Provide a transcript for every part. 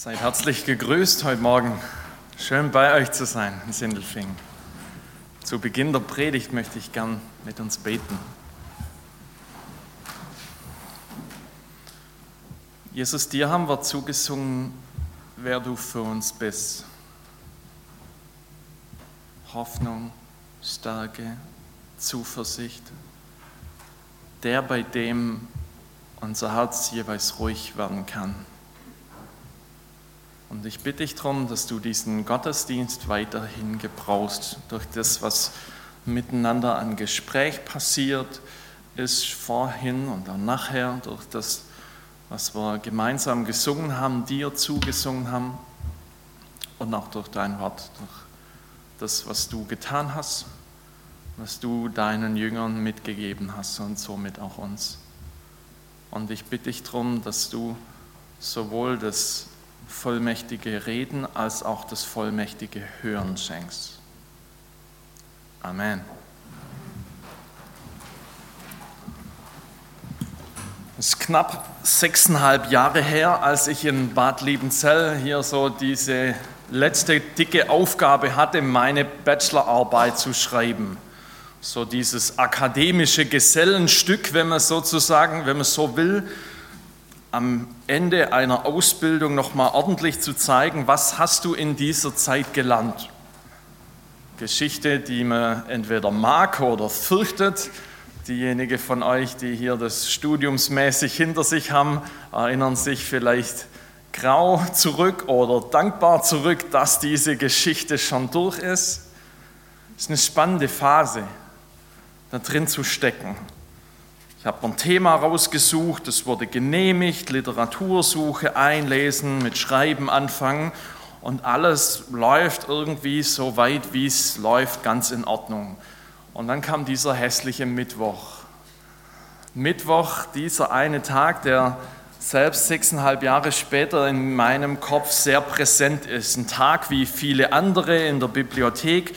Seid herzlich gegrüßt heute Morgen. Schön bei euch zu sein in Sindelfingen. Zu Beginn der Predigt möchte ich gern mit uns beten. Jesus, dir haben wir zugesungen, wer du für uns bist. Hoffnung, Stärke, Zuversicht. Der, bei dem unser Herz jeweils ruhig werden kann. Und ich bitte dich darum, dass du diesen Gottesdienst weiterhin gebrauchst, durch das, was miteinander an Gespräch passiert ist, vorhin und dann nachher, durch das, was wir gemeinsam gesungen haben, dir zugesungen haben und auch durch dein Wort, durch das, was du getan hast, was du deinen Jüngern mitgegeben hast und somit auch uns. Und ich bitte dich darum, dass du sowohl das vollmächtige Reden als auch das vollmächtige Hören schenkst. Amen. Es ist knapp sechseinhalb Jahre her, als ich in Bad Liebenzell hier so diese letzte dicke Aufgabe hatte, meine Bachelorarbeit zu schreiben. So dieses akademische Gesellenstück, wenn man sozusagen, wenn man so will, am Ende einer Ausbildung noch mal ordentlich zu zeigen, was hast du in dieser Zeit gelernt? Geschichte, die man entweder mag oder fürchtet. Diejenigen von euch, die hier das studiumsmäßig hinter sich haben, erinnern sich vielleicht grau zurück oder dankbar zurück, dass diese Geschichte schon durch ist. Es ist eine spannende Phase, da drin zu stecken. Ich habe ein Thema rausgesucht, es wurde genehmigt, Literatursuche einlesen, mit Schreiben anfangen und alles läuft irgendwie so weit, wie es läuft, ganz in Ordnung. Und dann kam dieser hässliche Mittwoch. Mittwoch, dieser eine Tag, der selbst sechseinhalb Jahre später in meinem Kopf sehr präsent ist. Ein Tag wie viele andere in der Bibliothek,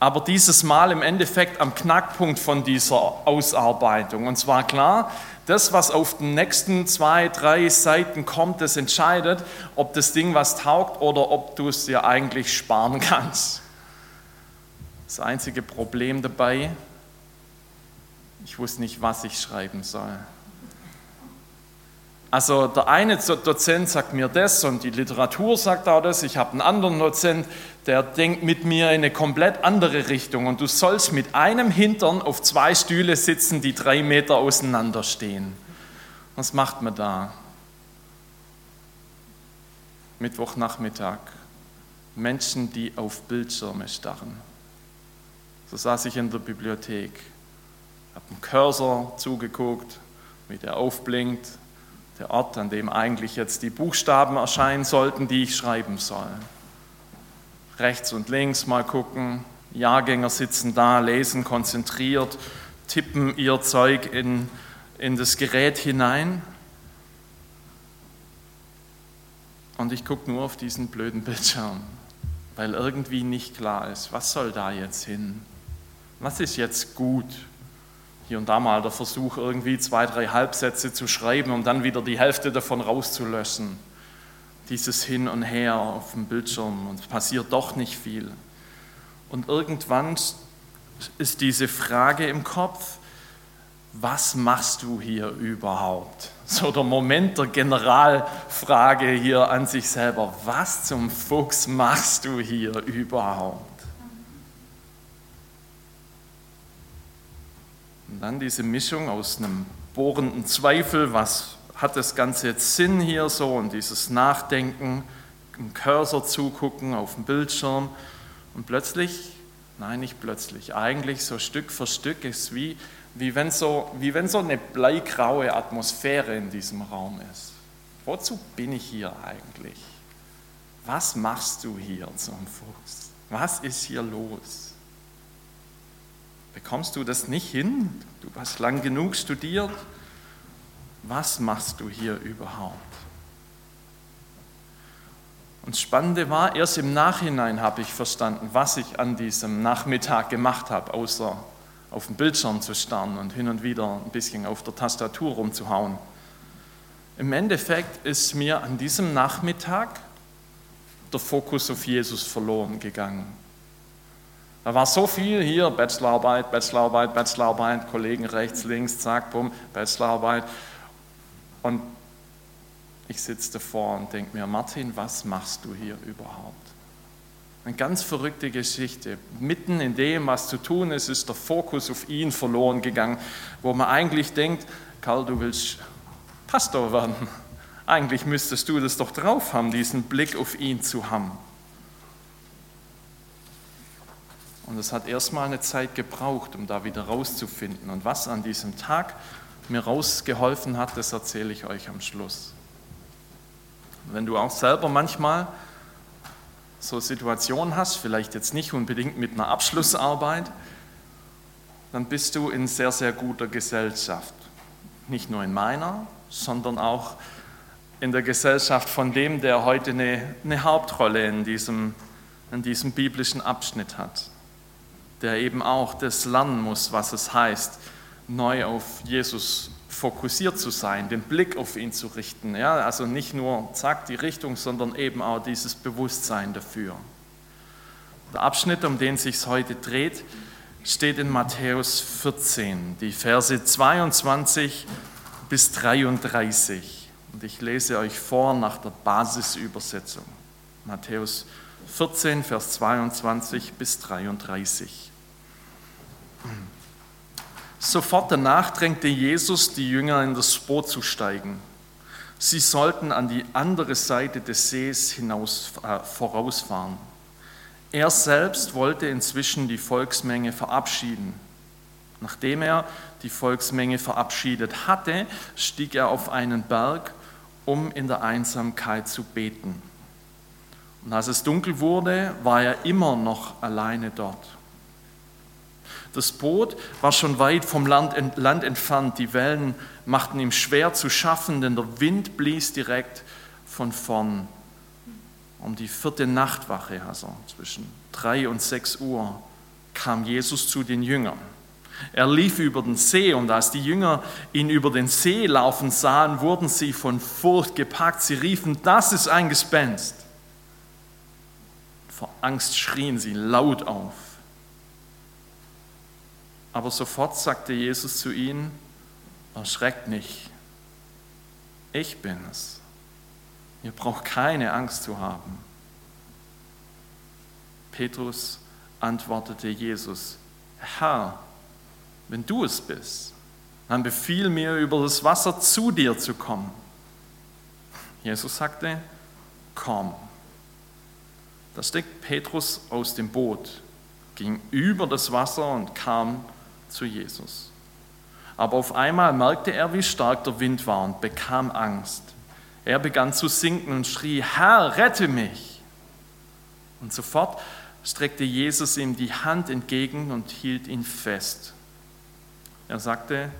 aber dieses Mal im Endeffekt am Knackpunkt von dieser Ausarbeitung. Und zwar klar, das, was auf den nächsten zwei, drei Seiten kommt, das entscheidet, ob das Ding was taugt oder ob du es dir eigentlich sparen kannst. Das einzige Problem dabei, ich wusste nicht, was ich schreiben soll. Also der eine Dozent sagt mir das und die Literatur sagt auch das. Ich habe einen anderen Dozent, der denkt mit mir in eine komplett andere Richtung. Und du sollst mit einem Hintern auf zwei Stühle sitzen, die drei Meter auseinander stehen. Was macht man da? Mittwochnachmittag. Menschen, die auf Bildschirme starren. So saß ich in der Bibliothek, habe dem Cursor zugeguckt, wie der aufblinkt, der Ort, an dem eigentlich jetzt die Buchstaben erscheinen sollten, die ich schreiben soll. Rechts und links mal gucken, Jahrgänger sitzen da, lesen konzentriert, tippen ihr Zeug in, in das Gerät hinein. Und ich gucke nur auf diesen blöden Bildschirm, weil irgendwie nicht klar ist, was soll da jetzt hin? Was ist jetzt gut? Hier und da mal der Versuch, irgendwie zwei, drei Halbsätze zu schreiben, um dann wieder die Hälfte davon rauszulöschen. Dieses Hin und Her auf dem Bildschirm und es passiert doch nicht viel. Und irgendwann ist diese Frage im Kopf, was machst du hier überhaupt? So der Moment der Generalfrage hier an sich selber, was zum Fuchs machst du hier überhaupt? Und dann diese Mischung aus einem bohrenden Zweifel, was hat das Ganze jetzt Sinn hier so und dieses Nachdenken, im Cursor zugucken auf dem Bildschirm und plötzlich, nein, nicht plötzlich, eigentlich so Stück für Stück ist wie, wie, wenn, so, wie wenn so eine bleigraue Atmosphäre in diesem Raum ist. Wozu bin ich hier eigentlich? Was machst du hier zum Fuchs? Was ist hier los? Bekommst du das nicht hin? Du hast lang genug studiert. Was machst du hier überhaupt? Und das Spannende war, erst im Nachhinein habe ich verstanden, was ich an diesem Nachmittag gemacht habe, außer auf dem Bildschirm zu starren und hin und wieder ein bisschen auf der Tastatur rumzuhauen. Im Endeffekt ist mir an diesem Nachmittag der Fokus auf Jesus verloren gegangen. Da war so viel hier, Bachelorarbeit, Bachelorarbeit, Bachelorarbeit, Kollegen rechts, links, zack, bumm, Bachelorarbeit. Und ich sitze davor und denke mir, Martin, was machst du hier überhaupt? Eine ganz verrückte Geschichte. Mitten in dem, was zu tun ist, ist der Fokus auf ihn verloren gegangen, wo man eigentlich denkt, Karl, du willst Pastor werden. Eigentlich müsstest du das doch drauf haben, diesen Blick auf ihn zu haben. Und es hat erstmal eine Zeit gebraucht, um da wieder rauszufinden. Und was an diesem Tag mir rausgeholfen hat, das erzähle ich euch am Schluss. Wenn du auch selber manchmal so Situationen hast, vielleicht jetzt nicht unbedingt mit einer Abschlussarbeit, dann bist du in sehr, sehr guter Gesellschaft. Nicht nur in meiner, sondern auch in der Gesellschaft von dem, der heute eine, eine Hauptrolle in diesem, in diesem biblischen Abschnitt hat, der eben auch das lernen muss, was es heißt, neu auf Jesus fokussiert zu sein, den Blick auf ihn zu richten. Ja? Also nicht nur, zack, die Richtung, sondern eben auch dieses Bewusstsein dafür. Der Abschnitt, um den sich heute dreht, steht in Matthäus 14, die Verse 22 bis 33. Und ich lese euch vor nach der Basisübersetzung. Matthäus 14, Vers 22 bis 33. Sofort danach drängte Jesus die Jünger in das Boot zu steigen. Sie sollten an die andere Seite des Sees hinaus äh, vorausfahren. Er selbst wollte inzwischen die Volksmenge verabschieden. Nachdem er die Volksmenge verabschiedet hatte, stieg er auf einen Berg, um in der Einsamkeit zu beten. Und als es dunkel wurde, war er immer noch alleine dort. Das Boot war schon weit vom Land, entfernt. Die Wellen machten ihm schwer zu schaffen, denn der Wind blies direkt von vorn. Um die vierte Nachtwache, also zwischen drei und sechs Uhr, kam Jesus zu den Jüngern. Er lief über den See und als die Jünger ihn über den See laufen sahen, wurden sie von Furcht gepackt. Sie riefen, das ist ein Gespenst. Vor Angst schrien sie laut auf. Aber sofort sagte Jesus zu ihnen, erschreckt nicht, ich bin es. Ihr braucht keine Angst zu haben. Petrus antwortete Jesus, Herr, wenn du es bist, dann befiehl mir, über das Wasser zu dir zu kommen. Jesus sagte, komm. Da stieg Petrus aus dem Boot, ging über das Wasser und kam zu Jesus. Aber auf einmal merkte er, wie stark der Wind war und bekam Angst. Er begann zu sinken und schrie, Herr, rette mich. Und sofort streckte Jesus ihm die Hand entgegen und hielt ihn fest. Er sagte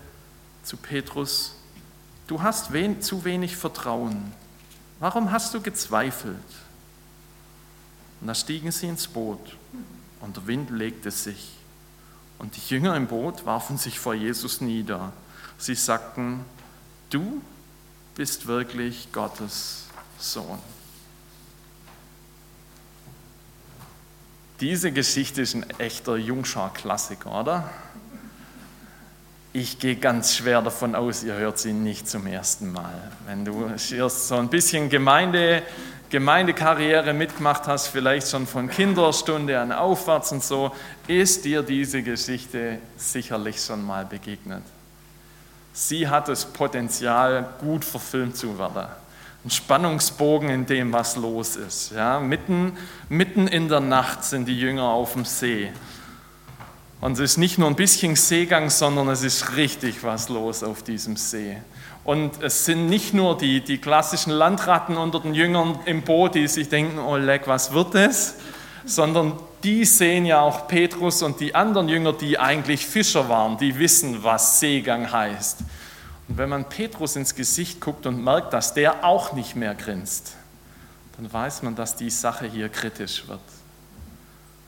zu Petrus, du hast wen, zu wenig Vertrauen. Warum hast du gezweifelt? Und da stiegen sie ins Boot und der Wind legte sich. Und die Jünger im Boot warfen sich vor Jesus nieder. Sie sagten, du bist wirklich Gottes Sohn. Diese Geschichte ist ein echter Jungschar-Klassiker, oder? Ich gehe ganz schwer davon aus, ihr hört sie nicht zum ersten Mal. Wenn du so ein bisschen Gemeinde Gemeindekarriere mitgemacht hast, vielleicht schon von Kinderstunde an aufwärts und so, ist dir diese Geschichte sicherlich schon mal begegnet. Sie hat das Potenzial, gut verfilmt zu werden. Ein Spannungsbogen in dem, was los ist. Ja, mitten, mitten in der Nacht sind die Jünger auf dem See. Und es ist nicht nur ein bisschen Seegang, sondern es ist richtig was los auf diesem See. Und es sind nicht nur die, die klassischen Landratten unter den Jüngern im Boot, die sich denken, oh leck, was wird das? Sondern die sehen ja auch Petrus und die anderen Jünger, die eigentlich Fischer waren, die wissen, was Seegang heißt. Und wenn man Petrus ins Gesicht guckt und merkt, dass der auch nicht mehr grinst, dann weiß man, dass die Sache hier kritisch wird.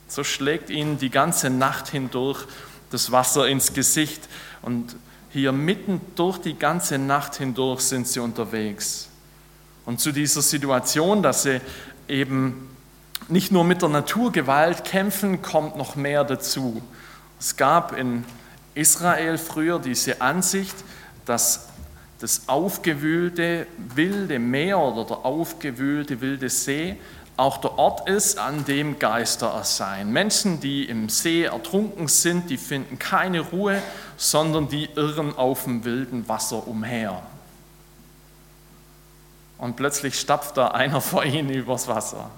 So schlägt ihnen die ganze Nacht hindurch das Wasser ins Gesicht und hier mitten durch die ganze Nacht hindurch sind sie unterwegs. Und zu dieser Situation, dass sie eben nicht nur mit der Naturgewalt kämpfen, kommt noch mehr dazu. Es gab in Israel früher diese Ansicht, dass das aufgewühlte wilde Meer oder der aufgewühlte wilde See auch der Ort ist, an dem Geister erscheinen. Menschen, die im See ertrunken sind, die finden keine Ruhe, sondern die irren auf dem wilden Wasser umher. Und plötzlich stapft da einer vor ihnen übers Wasser.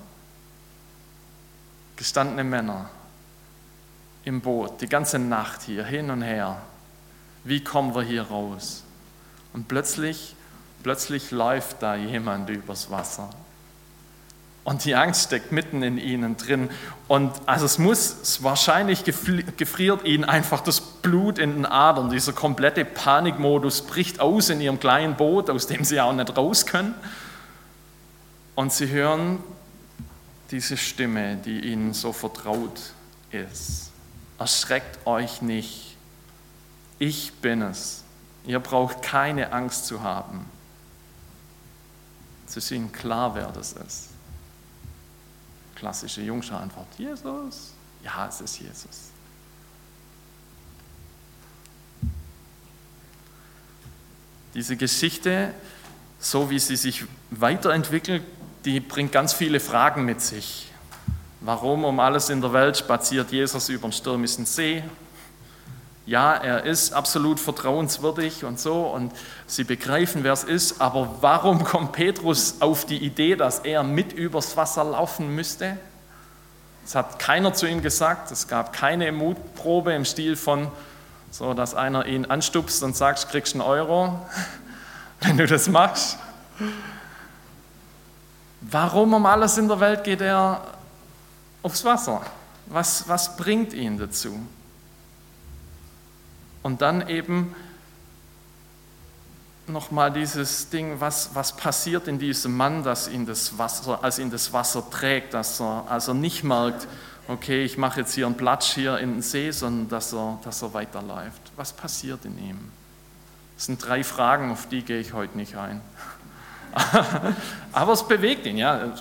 Gestandene Männer im Boot, die ganze Nacht hier, hin und her. Wie kommen wir hier raus? Und plötzlich, plötzlich läuft da jemand übers Wasser. Und die Angst steckt mitten in ihnen drin. Und also es muss, es wahrscheinlich gefriert ihnen einfach das Blut in den Adern. Dieser komplette Panikmodus bricht aus in ihrem kleinen Boot, aus dem sie auch nicht raus können. Und sie hören diese Stimme, die ihnen so vertraut ist. Erschreckt euch nicht. Ich bin es. Ihr braucht keine Angst zu haben. Es ist ihnen klar, wer das ist klassische Jungschar-Antwort. Jesus? Ja, es ist Jesus. Diese Geschichte, so wie sie sich weiterentwickelt, die bringt ganz viele Fragen mit sich. Warum um alles in der Welt spaziert Jesus über den stürmischen See? Ja, er ist absolut vertrauenswürdig und so und sie begreifen, wer es ist, aber warum kommt Petrus auf die Idee, dass er mit übers Wasser laufen müsste? Das hat keiner zu ihm gesagt, es gab keine Mutprobe im Stil von, so dass einer ihn anstupst und sagt, kriegst einen Euro, wenn du das machst. Warum um alles in der Welt geht er aufs Wasser? Was, was bringt ihn dazu? Und dann eben nochmal dieses Ding, was, was passiert in diesem Mann, dass ihn das Wasser, als ihn das Wasser trägt, dass er also nicht merkt, okay, ich mache jetzt hier einen Platsch hier in den See, sondern dass er, dass er weiterläuft. Was passiert in ihm? Das sind drei Fragen, auf die gehe ich heute nicht ein. Aber es bewegt ihn, ja.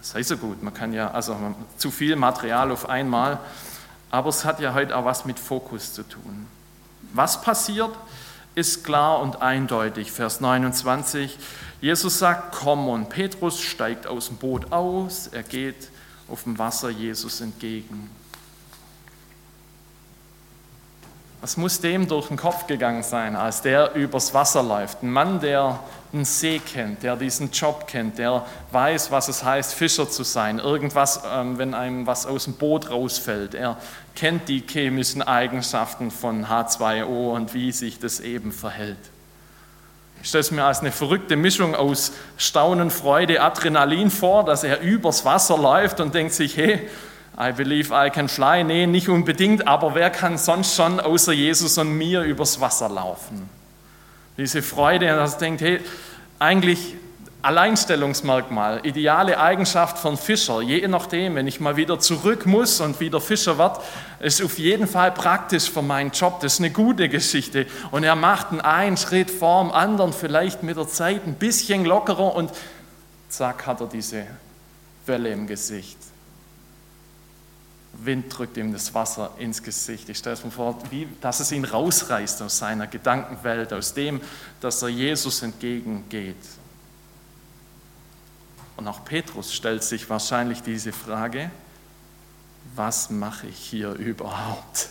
Sei so gut, man kann ja, also zu viel Material auf einmal, aber es hat ja heute auch was mit Fokus zu tun. Was passiert, ist klar und eindeutig. Vers 29, Jesus sagt, komm und Petrus steigt aus dem Boot aus, er geht auf dem Wasser Jesus entgegen. Was muss dem durch den Kopf gegangen sein, als der übers Wasser läuft? Ein Mann, der einen See kennt, der diesen Job kennt, der weiß, was es heißt, Fischer zu sein. Irgendwas, ähm, wenn einem was aus dem Boot rausfällt. Er kennt die chemischen Eigenschaften von H2O und wie sich das eben verhält. Ich stelle es mir als eine verrückte Mischung aus Staunen, Freude, Adrenalin vor, dass er übers Wasser läuft und denkt sich, hey, I believe I can fly. Nee, nicht unbedingt, aber wer kann sonst schon außer Jesus und mir übers Wasser laufen? Diese Freude, dass denkt, hey, eigentlich Alleinstellungsmerkmal, ideale Eigenschaft von Fischer, je nachdem, wenn ich mal wieder zurück muss und wieder Fischer wird, ist auf jeden Fall praktisch für meinen Job. Das ist eine gute Geschichte. Und er macht einen Schritt vor dem anderen, vielleicht mit der Zeit ein bisschen lockerer und zack hat er diese Welle im Gesicht. Wind drückt ihm das Wasser ins Gesicht. Ich stelle es mir vor, wie, dass es ihn rausreißt aus seiner Gedankenwelt, aus dem, dass er Jesus entgegengeht. Und auch Petrus stellt sich wahrscheinlich diese Frage, was mache ich hier überhaupt?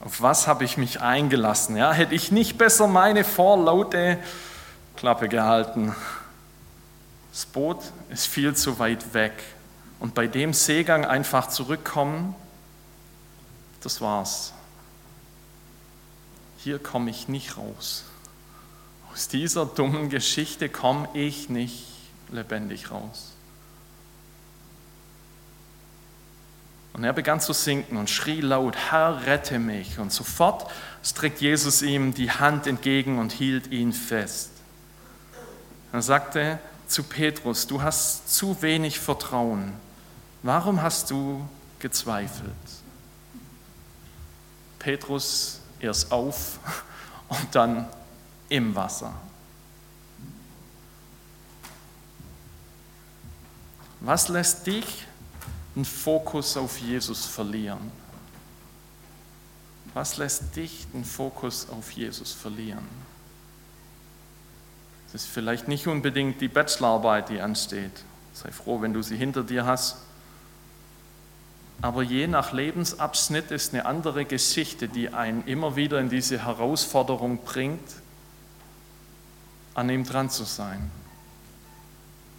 Auf was habe ich mich eingelassen? Ja, hätte ich nicht besser meine vorlaute Klappe gehalten? Das Boot ist viel zu weit weg und bei dem Seegang einfach zurückkommen, das war's. Hier komme ich nicht raus. Aus dieser dummen Geschichte komme ich nicht lebendig raus. Und er begann zu sinken und schrie laut, Herr, rette mich. Und sofort streckte Jesus ihm die Hand entgegen und hielt ihn fest. Er sagte zu Petrus, du hast zu wenig Vertrauen. Warum hast du gezweifelt? Petrus erst auf und dann im Wasser. Was lässt dich den Fokus auf Jesus verlieren? Was lässt dich den Fokus auf Jesus verlieren? Es ist vielleicht nicht unbedingt die Bachelorarbeit, die ansteht. Sei froh, wenn du sie hinter dir hast. Aber je nach Lebensabschnitt ist eine andere Geschichte, die einen immer wieder in diese Herausforderung bringt, an ihm dran zu sein.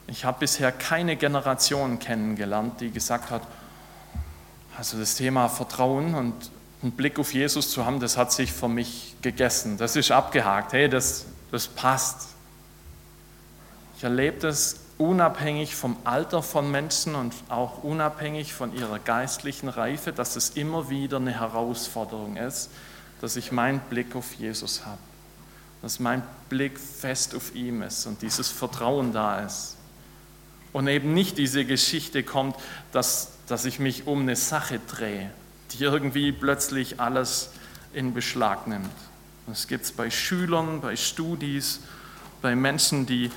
Ich habe bisher keine Generation kennengelernt, die gesagt hat, also das Thema Vertrauen und einen Blick auf Jesus zu haben, das hat sich für mich gegessen. Das ist abgehakt. Hey, das, das passt. Ich erlebe das unabhängig vom Alter von Menschen und auch unabhängig von ihrer geistlichen Reife, dass es immer wieder eine Herausforderung ist, dass ich meinen Blick auf Jesus habe, dass mein Blick fest auf ihm ist und dieses Vertrauen da ist. Und eben nicht diese Geschichte kommt, dass, dass ich mich um eine Sache drehe, die irgendwie plötzlich alles in Beschlag nimmt. Das gibt es bei Schülern, bei Studis, bei Menschen, die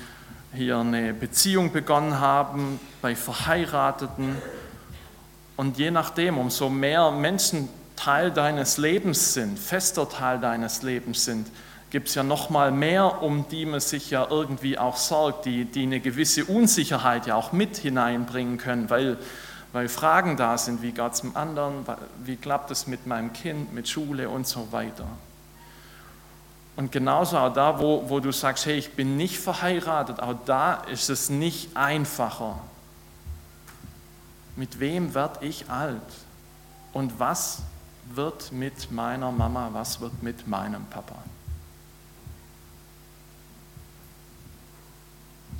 hier eine Beziehung begonnen haben, bei Verheirateten. Und je nachdem, umso mehr Menschen Teil deines Lebens sind, fester Teil deines Lebens sind, gibt es ja noch mal mehr, um die man sich ja irgendwie auch sorgt, die, die eine gewisse Unsicherheit ja auch mit hineinbringen können, weil, weil Fragen da sind, wie geht es dem anderen, wie klappt es mit meinem Kind, mit Schule und so weiter. Und genauso auch da, wo, wo du sagst, hey, ich bin nicht verheiratet, auch da ist es nicht einfacher. Mit wem werde ich alt? Und was wird mit meiner Mama, was wird mit meinem Papa?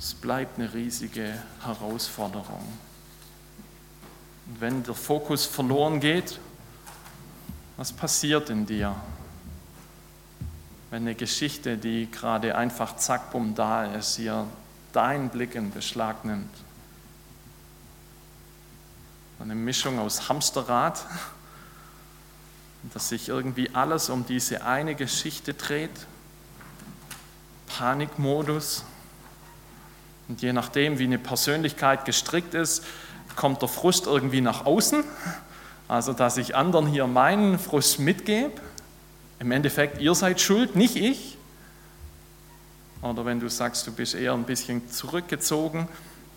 Es bleibt eine riesige Herausforderung. Und wenn der Fokus verloren geht, was passiert in dir? Wenn eine Geschichte, die gerade einfach zack, bumm da ist, hier deinen Blick in Beschlag nimmt. Eine Mischung aus Hamsterrad, dass sich irgendwie alles um diese eine Geschichte dreht, Panikmodus. Und je nachdem, wie eine Persönlichkeit gestrickt ist, kommt der Frust irgendwie nach außen. Also, dass ich anderen hier meinen Frust mitgebe im Endeffekt, ihr seid schuld, nicht ich. Oder wenn du sagst, du bist eher ein bisschen zurückgezogen,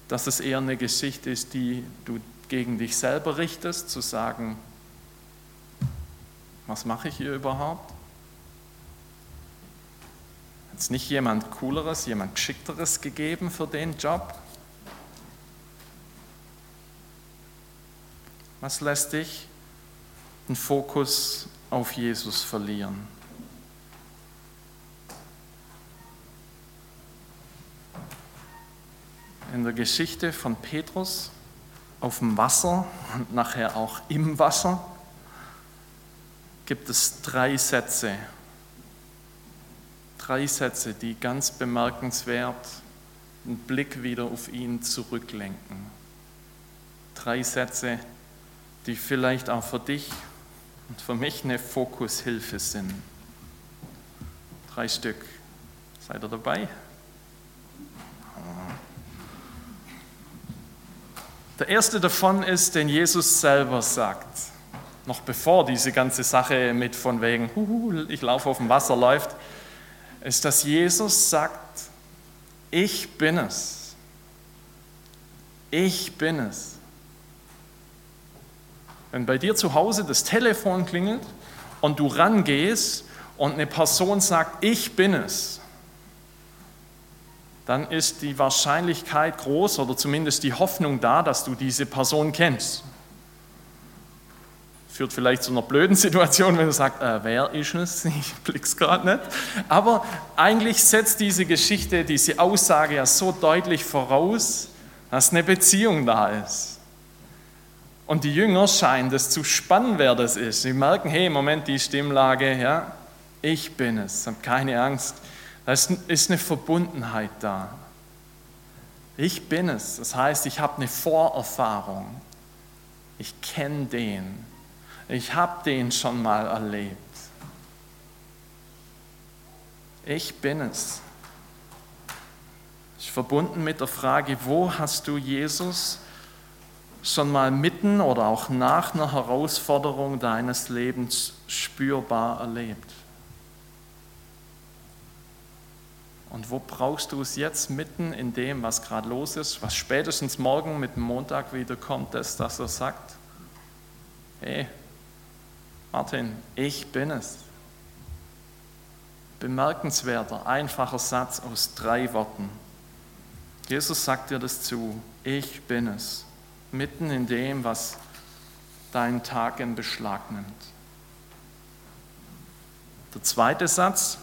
dass es eher eine Geschichte ist, die du gegen dich selber richtest, zu sagen, was mache ich hier überhaupt? Hat es nicht jemand Cooleres, jemand Geschickteres gegeben für den Job? Was lässt dich den Fokus auf Jesus verlieren. In der Geschichte von Petrus auf dem Wasser und nachher auch im Wasser gibt es drei Sätze. Drei Sätze, die ganz bemerkenswert den Blick wieder auf ihn zurücklenken. Drei Sätze, die vielleicht auch für dich und für mich eine Fokushilfe sind. Drei Stück. Seid ihr dabei? Der erste davon ist, den Jesus selber sagt, noch bevor diese ganze Sache mit von wegen, ich laufe auf dem Wasser läuft, ist, dass Jesus sagt, ich bin es. Ich bin es. Wenn bei dir zu Hause das Telefon klingelt und du rangehst und eine Person sagt, ich bin es, dann ist die Wahrscheinlichkeit groß oder zumindest die Hoffnung da, dass du diese Person kennst. Führt vielleicht zu einer blöden Situation, wenn du sagst, äh, wer ist es? Ich blick's gerade nicht. Aber eigentlich setzt diese Geschichte, diese Aussage ja so deutlich voraus, dass eine Beziehung da ist. Und die Jünger scheinen das zu spannen, wer das ist. Sie merken, hey, im Moment die Stimmlage, ja, ich bin es, hab keine Angst. Da ist eine Verbundenheit da. Ich bin es, das heißt, ich habe eine Vorerfahrung. Ich kenne den. Ich habe den schon mal erlebt. Ich bin es. Ist verbunden mit der Frage, wo hast du Jesus schon mal mitten oder auch nach einer Herausforderung deines Lebens spürbar erlebt? Und wo brauchst du es jetzt mitten in dem, was gerade los ist, was spätestens morgen mit dem Montag wieder kommt, dass er sagt, hey, Martin, ich bin es. Bemerkenswerter, einfacher Satz aus drei Worten. Jesus sagt dir das zu, ich bin es, mitten in dem, was deinen Tag in Beschlag nimmt. Der zweite Satz,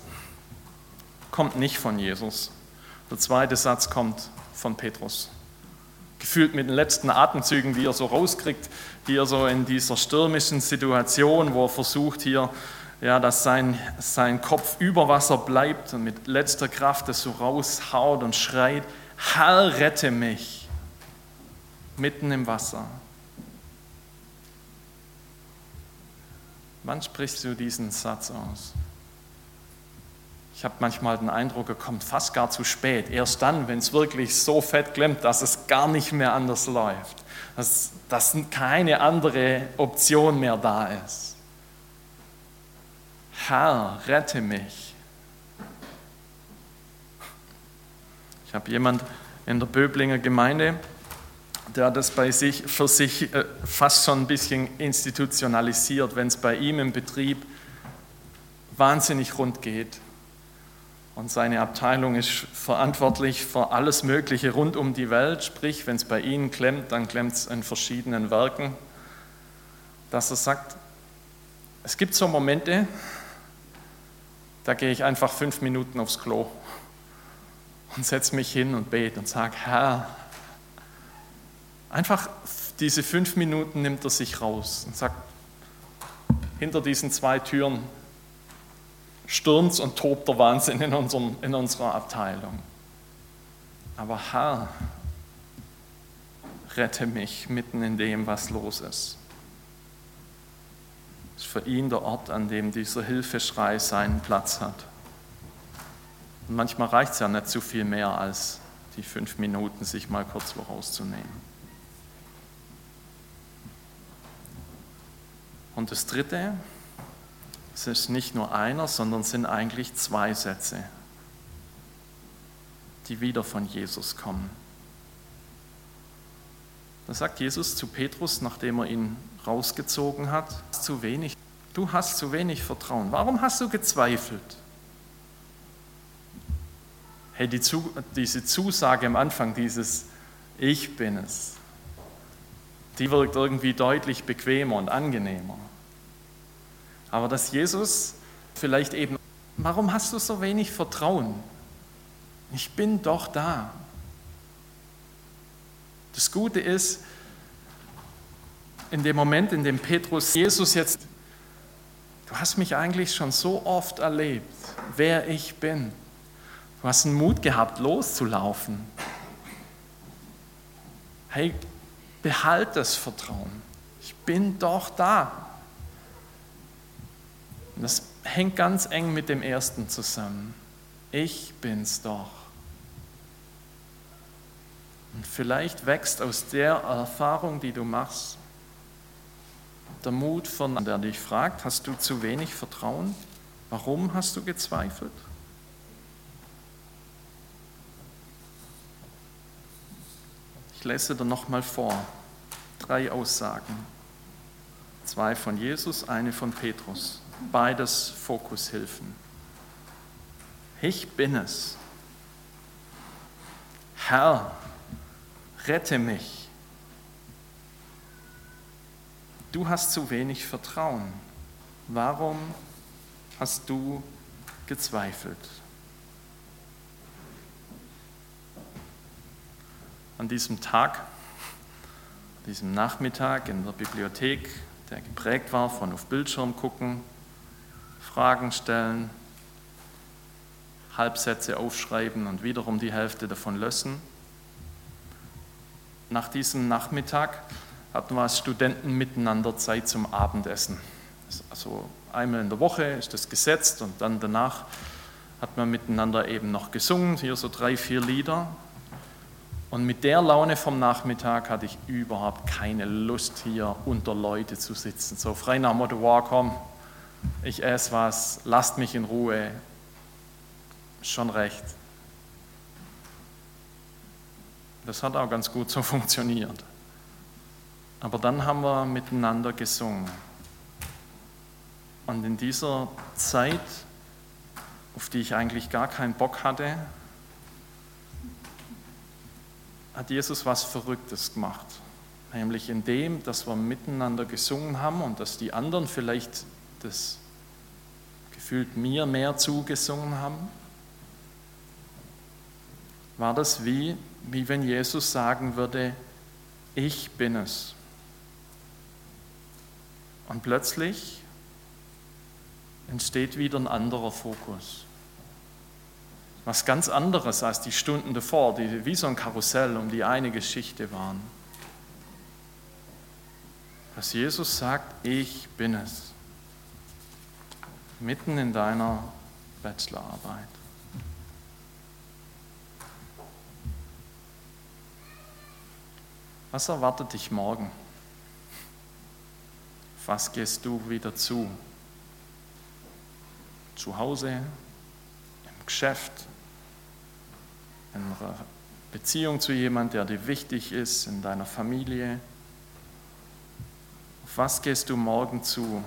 kommt nicht von Jesus. Der zweite Satz kommt von Petrus. Gefühlt mit den letzten Atemzügen, die er so rauskriegt, hier so in dieser stürmischen Situation, wo er versucht hier, ja, dass sein, sein Kopf über Wasser bleibt und mit letzter Kraft es so raushaut und schreit, Herr, rette mich, mitten im Wasser. Wann sprichst du diesen Satz aus? Ich habe manchmal den Eindruck, er kommt fast gar zu spät. Erst dann, wenn es wirklich so fett klemmt, dass es gar nicht mehr anders läuft. Dass, dass keine andere Option mehr da ist. Herr, rette mich. Ich habe jemand in der Böblinger Gemeinde, der das bei sich, für sich äh, fast schon ein bisschen institutionalisiert, wenn es bei ihm im Betrieb wahnsinnig rund geht. Und seine Abteilung ist verantwortlich für alles Mögliche rund um die Welt, sprich, wenn es bei ihnen klemmt, dann klemmt es in verschiedenen Werken, dass er sagt, es gibt so Momente, da gehe ich einfach fünf Minuten aufs Klo und setze mich hin und bete und sage, Herr, einfach diese fünf Minuten nimmt er sich raus und sagt, hinter diesen zwei Türen stürmt und tobt der Wahnsinn in, unserem, in unserer Abteilung. Aber Herr, rette mich mitten in dem, was los ist. Das ist für ihn der Ort, an dem dieser Hilfeschrei seinen Platz hat. Und manchmal reicht es ja nicht zu viel mehr als die fünf Minuten, sich mal kurz rauszunehmen. Und das Dritte, es ist nicht nur einer, sondern sind eigentlich zwei Sätze, die wieder von Jesus kommen. Da sagt Jesus zu Petrus, nachdem er ihn rausgezogen hat, zu wenig. Du hast zu wenig Vertrauen. Warum hast du gezweifelt? Hey, die, diese Zusage am Anfang, dieses Ich bin es, die wirkt irgendwie deutlich bequemer und angenehmer. Aber dass Jesus vielleicht eben, warum hast du so wenig Vertrauen? Ich bin doch da. Das Gute ist, in dem Moment, in dem Petrus Jesus jetzt, du hast mich eigentlich schon so oft erlebt, wer ich bin. Du hast den Mut gehabt, loszulaufen. Hey, behalt das Vertrauen. Ich bin doch da. Und das hängt ganz eng mit dem ersten zusammen. Ich bin's doch. Und vielleicht wächst aus der Erfahrung, die du machst, der Mut von der dich fragt, hast du zu wenig Vertrauen? Warum hast du gezweifelt? Ich lese dir nochmal vor. Drei Aussagen. Zwei von Jesus, eine von Petrus beides Fokushilfen. Ich bin es. Herr, rette mich. Du hast zu wenig Vertrauen. Warum hast du gezweifelt? An diesem Tag, diesem Nachmittag in der Bibliothek, der geprägt war von auf Bildschirm gucken, Fragen stellen, Halbsätze aufschreiben und wiederum die Hälfte davon lösen. Nach diesem Nachmittag hatten wir als Studenten miteinander Zeit zum Abendessen. Also einmal in der Woche ist das gesetzt und dann danach hat man miteinander eben noch gesungen, hier so drei, vier Lieder. Und mit der Laune vom Nachmittag hatte ich überhaupt keine Lust, hier unter Leute zu sitzen. So frei nach Motto, wow, komm, ich esse was, lasst mich in Ruhe. Schon recht. Das hat auch ganz gut so funktioniert. Aber dann haben wir miteinander gesungen. Und in dieser Zeit, auf die ich eigentlich gar keinen Bock hatte, hat Jesus was Verrücktes gemacht. Nämlich in dem, dass wir miteinander gesungen haben und dass die anderen vielleicht das gefühlt mir mehr zugesungen haben, war das wie, wie wenn Jesus sagen würde, ich bin es. Und plötzlich entsteht wieder ein anderer Fokus. Was ganz anderes als die Stunden davor, die wie so ein Karussell um die eine Geschichte waren. Dass Jesus sagt, ich bin es. Mitten in deiner Bachelorarbeit. Was erwartet dich morgen? Was gehst du wieder zu? Zu Hause, im Geschäft, in einer Beziehung zu jemandem, der dir wichtig ist, in deiner Familie? Auf was gehst du morgen zu,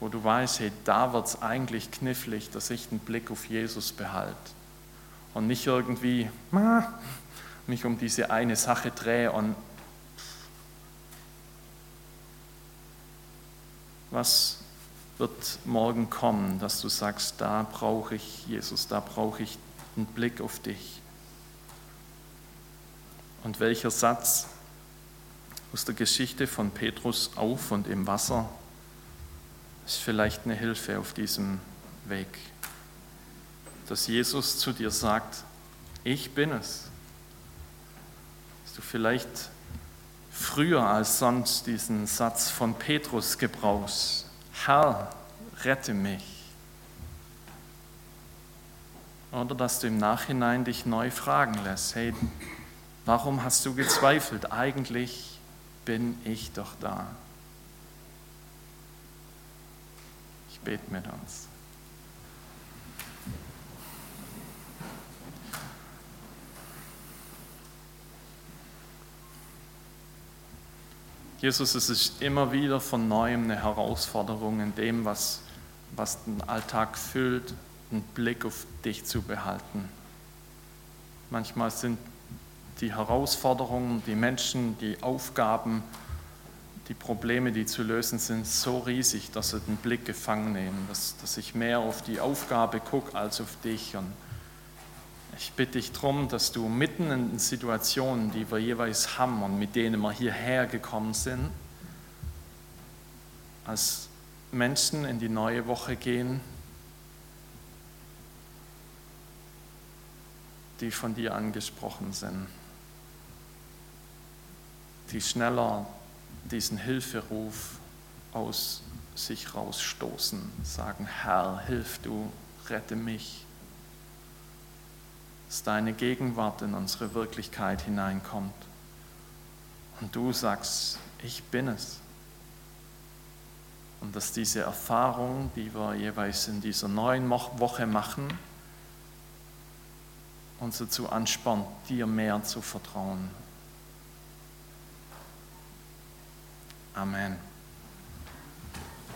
wo du weißt, hey, da wird es eigentlich knifflig, dass ich den Blick auf Jesus behalte und nicht irgendwie mich um diese eine Sache drehe und was wird morgen kommen, dass du sagst, da brauche ich Jesus, da brauche ich einen Blick auf dich. Und welcher Satz aus der Geschichte von Petrus auf und im Wasser ist vielleicht eine Hilfe auf diesem Weg, dass Jesus zu dir sagt, ich bin es. Dass du vielleicht früher als sonst diesen Satz von Petrus gebrauchst, Herr, rette mich. Oder dass du im Nachhinein dich neu fragen lässt, hey, warum hast du gezweifelt? Eigentlich bin ich doch da. Ich bete mit uns. Jesus, es ist immer wieder von neuem eine Herausforderung in dem, was, was den Alltag füllt, einen Blick auf dich zu behalten. Manchmal sind die Herausforderungen, die Menschen, die Aufgaben, die Probleme, die zu lösen sind, so riesig, dass sie den Blick gefangen nehmen, dass, dass ich mehr auf die Aufgabe gucke als auf dich. Und ich bitte dich darum, dass du mitten in den Situationen, die wir jeweils haben und mit denen wir hierher gekommen sind, als Menschen in die neue Woche gehen, die von dir angesprochen sind, die schneller diesen Hilferuf aus sich rausstoßen, sagen, Herr, hilf du, rette mich dass deine Gegenwart in unsere Wirklichkeit hineinkommt. Und du sagst, ich bin es. Und dass diese Erfahrung, die wir jeweils in dieser neuen Woche machen, uns dazu anspornt, dir mehr zu vertrauen. Amen.